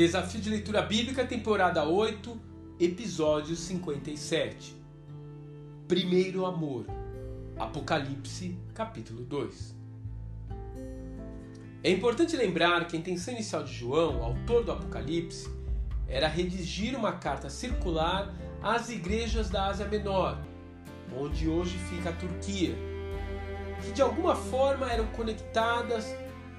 Desafio de Leitura Bíblica, temporada 8, episódio 57. Primeiro Amor. Apocalipse, capítulo 2. É importante lembrar que a intenção inicial de João, autor do Apocalipse, era redigir uma carta circular às igrejas da Ásia Menor, onde hoje fica a Turquia, que de alguma forma eram conectadas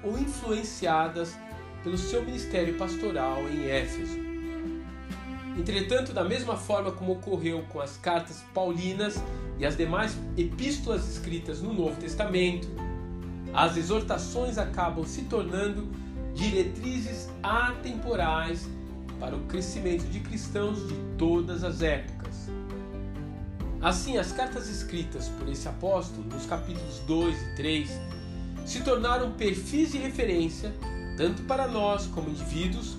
ou influenciadas pelo seu ministério pastoral em Éfeso. Entretanto, da mesma forma como ocorreu com as cartas paulinas e as demais epístolas escritas no Novo Testamento, as exortações acabam se tornando diretrizes atemporais para o crescimento de cristãos de todas as épocas. Assim, as cartas escritas por esse apóstolo, nos capítulos 2 e 3, se tornaram perfis de referência tanto para nós como indivíduos,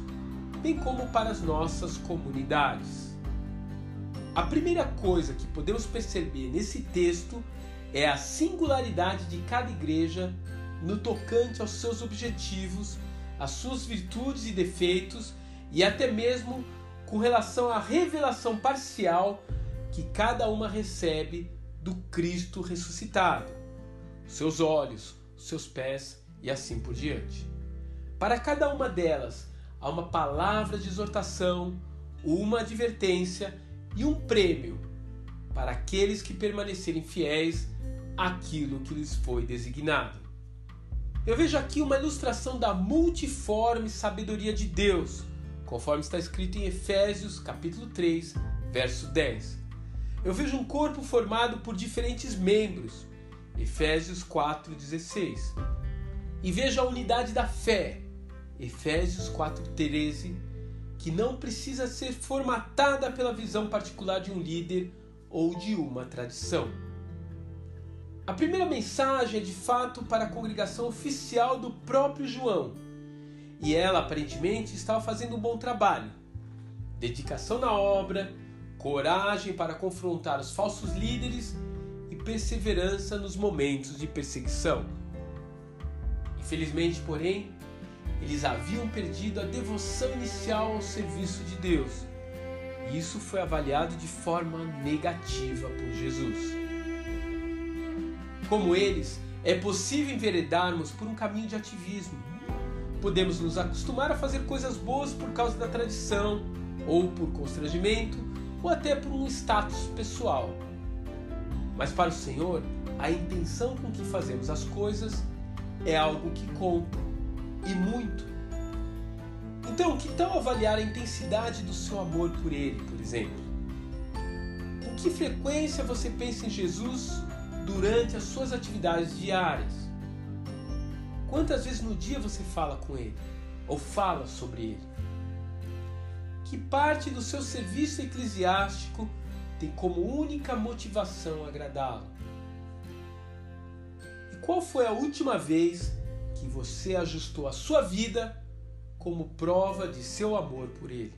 bem como para as nossas comunidades. A primeira coisa que podemos perceber nesse texto é a singularidade de cada igreja no tocante aos seus objetivos, às suas virtudes e defeitos e até mesmo com relação à revelação parcial que cada uma recebe do Cristo ressuscitado, seus olhos, seus pés e assim por diante. Para cada uma delas há uma palavra de exortação, uma advertência e um prêmio para aqueles que permanecerem fiéis àquilo que lhes foi designado. Eu vejo aqui uma ilustração da multiforme sabedoria de Deus, conforme está escrito em Efésios capítulo 3, verso 10. Eu vejo um corpo formado por diferentes membros, Efésios 4:16. E vejo a unidade da fé, Efésios 4:13, que não precisa ser formatada pela visão particular de um líder ou de uma tradição. A primeira mensagem é de fato para a congregação oficial do próprio João, e ela aparentemente estava fazendo um bom trabalho. Dedicação na obra, coragem para confrontar os falsos líderes e perseverança nos momentos de perseguição. Infelizmente, porém, eles haviam perdido a devoção inicial ao serviço de Deus. E isso foi avaliado de forma negativa por Jesus. Como eles, é possível enveredarmos por um caminho de ativismo. Podemos nos acostumar a fazer coisas boas por causa da tradição, ou por constrangimento, ou até por um status pessoal. Mas para o Senhor, a intenção com que fazemos as coisas é algo que conta e muito. Então, que tal avaliar a intensidade do seu amor por Ele, por exemplo? Com que frequência você pensa em Jesus durante as suas atividades diárias? Quantas vezes no dia você fala com Ele ou fala sobre Ele? Que parte do seu serviço eclesiástico tem como única motivação agradá-lo? E qual foi a última vez que você ajustou a sua vida como prova de seu amor por Ele.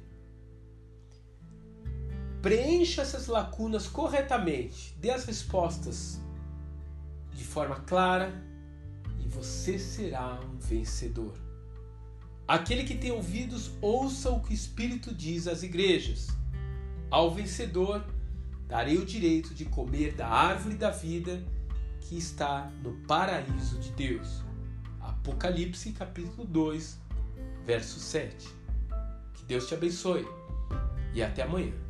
Preencha essas lacunas corretamente, dê as respostas de forma clara e você será um vencedor. Aquele que tem ouvidos, ouça o que o Espírito diz às igrejas. Ao vencedor, darei o direito de comer da árvore da vida que está no paraíso de Deus. Apocalipse capítulo 2, verso 7. Que Deus te abençoe e até amanhã.